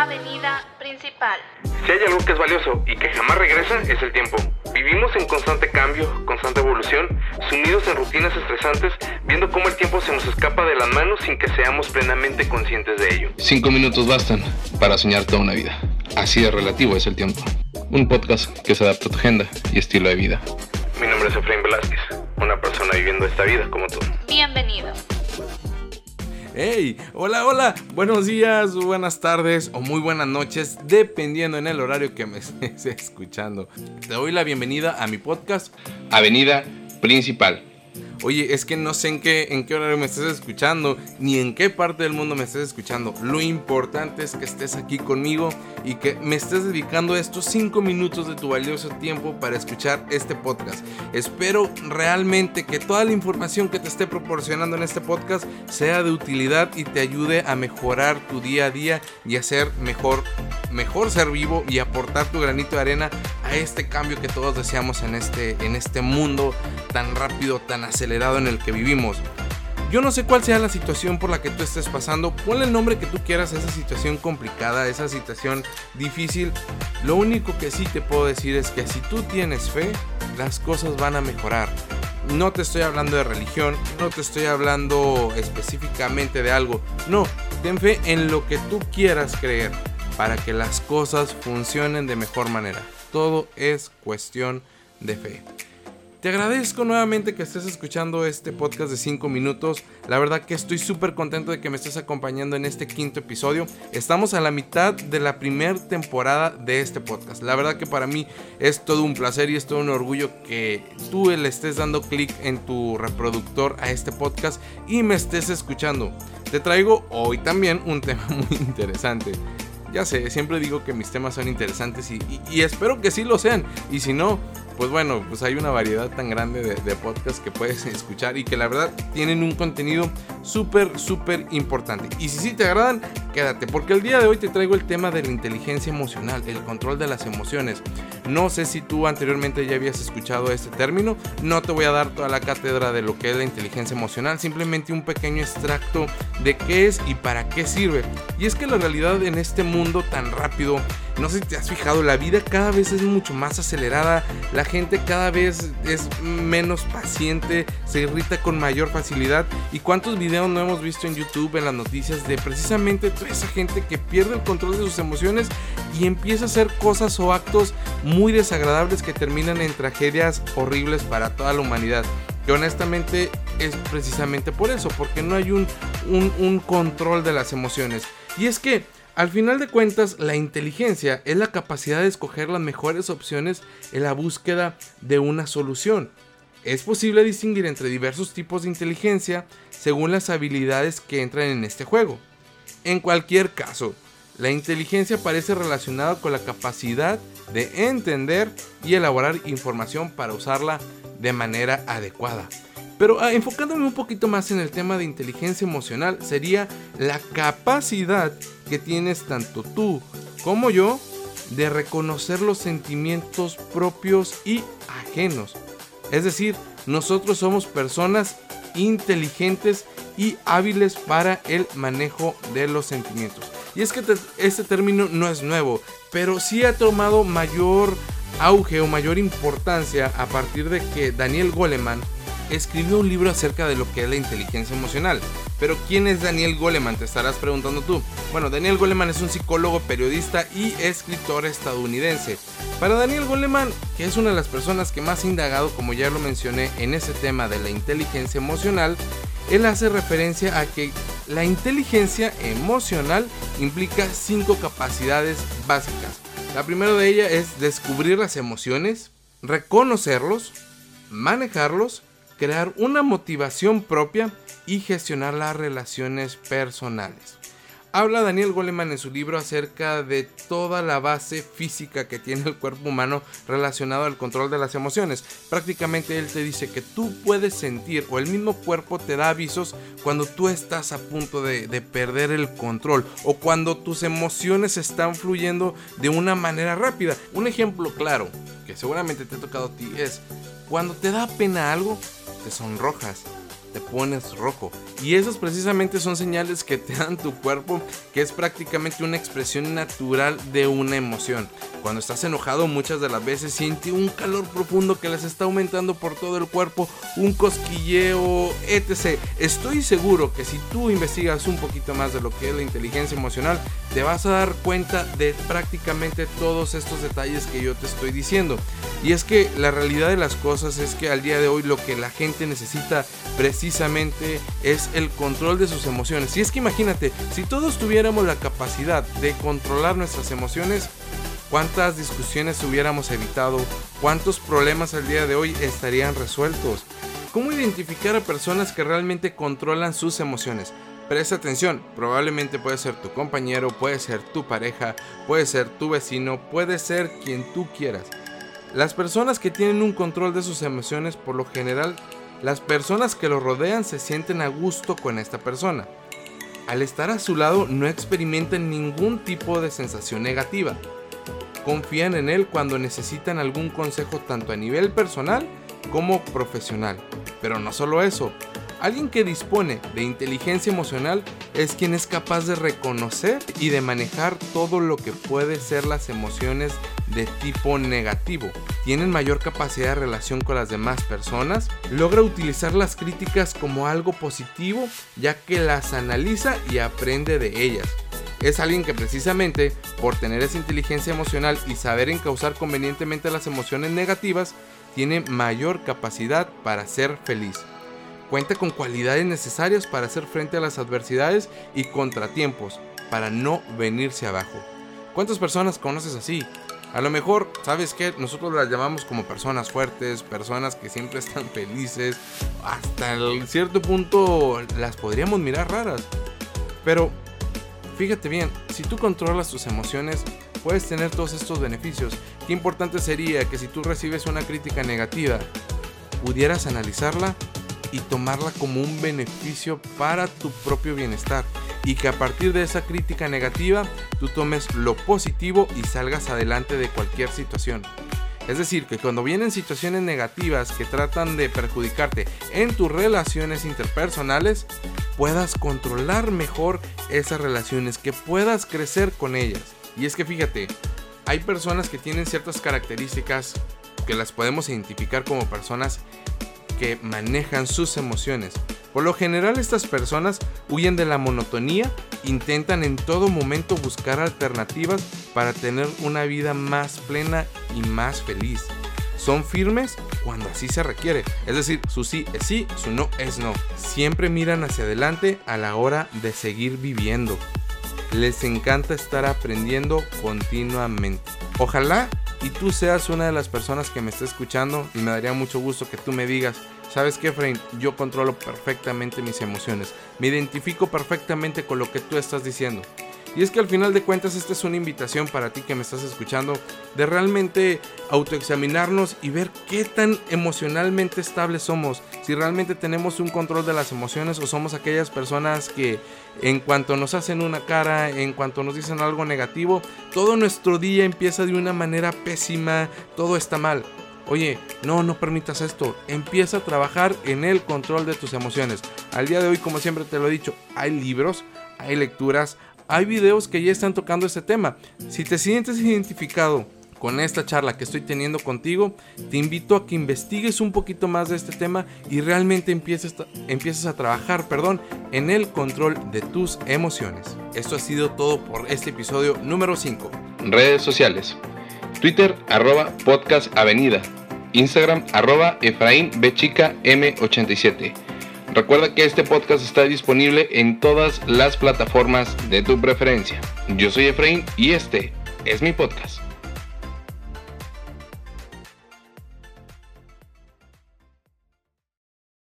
Avenida Principal. Si hay algo que es valioso y que jamás regresa, es el tiempo. Vivimos en constante cambio, constante evolución, sumidos en rutinas estresantes, viendo cómo el tiempo se nos escapa de las manos sin que seamos plenamente conscientes de ello. Cinco minutos bastan para soñar toda una vida. Así de relativo es el tiempo. Un podcast que se adapta a tu agenda y estilo de vida. Mi nombre es Efraín Velázquez, una persona viviendo esta vida como tú. Bienvenido. Hey, hola, hola, buenos días, buenas tardes o muy buenas noches, dependiendo en el horario que me estés escuchando. Te doy la bienvenida a mi podcast Avenida Principal. Oye, es que no sé en qué, en qué horario me estés escuchando, ni en qué parte del mundo me estés escuchando. Lo importante es que estés aquí conmigo y que me estés dedicando estos 5 minutos de tu valioso tiempo para escuchar este podcast. Espero realmente que toda la información que te esté proporcionando en este podcast sea de utilidad y te ayude a mejorar tu día a día y a ser mejor, mejor ser vivo y aportar tu granito de arena a este cambio que todos deseamos en este, en este mundo tan rápido, tan acelerado en el que vivimos. Yo no sé cuál sea la situación por la que tú estés pasando, ponle el nombre que tú quieras a esa situación complicada, a esa situación difícil. Lo único que sí te puedo decir es que si tú tienes fe, las cosas van a mejorar. No te estoy hablando de religión, no te estoy hablando específicamente de algo. No, ten fe en lo que tú quieras creer para que las cosas funcionen de mejor manera. Todo es cuestión de fe. Te agradezco nuevamente que estés escuchando este podcast de 5 minutos. La verdad que estoy súper contento de que me estés acompañando en este quinto episodio. Estamos a la mitad de la primera temporada de este podcast. La verdad que para mí es todo un placer y es todo un orgullo que tú le estés dando clic en tu reproductor a este podcast y me estés escuchando. Te traigo hoy también un tema muy interesante. Ya sé, siempre digo que mis temas son interesantes y, espero que sí lo sean. Y si no, pues bueno, pues hay una variedad tan grande de, podcasts que puedes escuchar y que la verdad tienen un contenido súper, súper importante. Y si sí te agradan, quédate, porque el día de hoy te traigo el tema de la inteligencia emocional, el control de las emociones. No sé si tú anteriormente ya habías escuchado este término, no te voy a dar toda la cátedra de lo que es la inteligencia emocional, simplemente un pequeño extracto de qué es y para qué sirve. Y es que la realidad en este mundo tan rápido, no sé si te has fijado, la vida cada vez es mucho más acelerada, la gente cada vez es menos paciente, se irrita con mayor facilidad. ¿Y cuántos videos no hemos visto en YouTube, en las noticias, de precisamente toda esa gente que pierde el control de sus emociones y empieza a hacer cosas o actos muy desagradables que terminan en tragedias horribles para toda la humanidad? Que honestamente es precisamente por eso, porque no hay un, un, un control de las emociones. Y es que al final de cuentas, la inteligencia es la capacidad de escoger las mejores opciones en la búsqueda de una solución. Es posible distinguir entre diversos tipos de inteligencia según las habilidades que entran en este juego. En cualquier caso, la inteligencia parece relacionada con la capacidad de entender y elaborar información para usarla de manera adecuada. Pero ah, enfocándome un poquito más en el tema de inteligencia emocional, sería la capacidad que tienes tanto tú como yo de reconocer los sentimientos propios y ajenos. Es decir, nosotros somos personas inteligentes y hábiles para el manejo de los sentimientos. Y es que este término no es nuevo, pero sí ha tomado mayor auge o mayor importancia a partir de que Daniel Goleman escribió un libro acerca de lo que es la inteligencia emocional. Pero ¿quién es Daniel Goleman? Te estarás preguntando tú. Bueno, Daniel Goleman es un psicólogo, periodista y escritor estadounidense. Para Daniel Goleman, que es una de las personas que más ha indagado, como ya lo mencioné, en ese tema de la inteligencia emocional, él hace referencia a que la inteligencia emocional implica cinco capacidades básicas. La primera de ellas es descubrir las emociones, reconocerlos, manejarlos, crear una motivación propia y gestionar las relaciones personales. Habla Daniel Goleman en su libro acerca de toda la base física que tiene el cuerpo humano relacionado al control de las emociones. Prácticamente él te dice que tú puedes sentir o el mismo cuerpo te da avisos cuando tú estás a punto de, de perder el control o cuando tus emociones están fluyendo de una manera rápida. Un ejemplo claro que seguramente te ha tocado a ti es cuando te da pena algo, te sonrojas. te pones rojo. Y esas precisamente son señales que te dan tu cuerpo, que es prácticamente una expresión natural de una emoción. Cuando estás enojado muchas de las veces siente un calor profundo que les está aumentando por todo el cuerpo, un cosquilleo, etc. Estoy seguro que si tú investigas un poquito más de lo que es la inteligencia emocional, te vas a dar cuenta de prácticamente todos estos detalles que yo te estoy diciendo. Y es que la realidad de las cosas es que al día de hoy lo que la gente necesita precisamente es el control de sus emociones. Y es que imagínate, si todos tuviéramos la capacidad de controlar nuestras emociones, cuántas discusiones hubiéramos evitado, cuántos problemas al día de hoy estarían resueltos. ¿Cómo identificar a personas que realmente controlan sus emociones? Presta atención, probablemente puede ser tu compañero, puede ser tu pareja, puede ser tu vecino, puede ser quien tú quieras. Las personas que tienen un control de sus emociones, por lo general, las personas que lo rodean se sienten a gusto con esta persona. Al estar a su lado no experimentan ningún tipo de sensación negativa. Confían en él cuando necesitan algún consejo tanto a nivel personal como profesional. Pero no solo eso, Alguien que dispone de inteligencia emocional es quien es capaz de reconocer y de manejar todo lo que puede ser las emociones de tipo negativo. Tienen mayor capacidad de relación con las demás personas, logra utilizar las críticas como algo positivo ya que las analiza y aprende de ellas. Es alguien que precisamente por tener esa inteligencia emocional y saber encauzar convenientemente las emociones negativas, tiene mayor capacidad para ser feliz. Cuenta con cualidades necesarias para hacer frente a las adversidades y contratiempos, para no venirse abajo. ¿Cuántas personas conoces así? A lo mejor, ¿sabes qué? Nosotros las llamamos como personas fuertes, personas que siempre están felices. Hasta cierto punto las podríamos mirar raras. Pero, fíjate bien, si tú controlas tus emociones, puedes tener todos estos beneficios. Qué importante sería que si tú recibes una crítica negativa, pudieras analizarla y tomarla como un beneficio para tu propio bienestar y que a partir de esa crítica negativa tú tomes lo positivo y salgas adelante de cualquier situación. Es decir, que cuando vienen situaciones negativas que tratan de perjudicarte en tus relaciones interpersonales, puedas controlar mejor esas relaciones, que puedas crecer con ellas. Y es que fíjate, hay personas que tienen ciertas características que las podemos identificar como personas que manejan sus emociones. Por lo general estas personas huyen de la monotonía, intentan en todo momento buscar alternativas para tener una vida más plena y más feliz. Son firmes cuando así se requiere, es decir, su sí es sí, su no es no. Siempre miran hacia adelante a la hora de seguir viviendo. Les encanta estar aprendiendo continuamente. Ojalá y tú seas una de las personas que me está escuchando y me daría mucho gusto que tú me digas, ¿sabes qué, Efraín? Yo controlo perfectamente mis emociones, me identifico perfectamente con lo que tú estás diciendo. Y es que al final de cuentas esta es una invitación para ti que me estás escuchando de realmente autoexaminarnos y ver qué tan emocionalmente estables somos. Si realmente tenemos un control de las emociones o somos aquellas personas que en cuanto nos hacen una cara, en cuanto nos dicen algo negativo, todo nuestro día empieza de una manera pésima, todo está mal. Oye, no, no permitas esto. Empieza a trabajar en el control de tus emociones. Al día de hoy, como siempre te lo he dicho, hay libros, hay lecturas, hay videos que ya están tocando este tema. Si te sientes identificado con esta charla que estoy teniendo contigo, te invito a que investigues un poquito más de este tema y realmente empieces, a trabajar perdón, en el control de tus emociones. Esto ha sido todo por este episodio número 5. Redes sociales. Twitter arroba podcast avenida. Instagram arroba Efraín Bechica M87. Recuerda que este podcast está disponible en todas las plataformas de tu preferencia. Yo soy Efraín y este es mi podcast.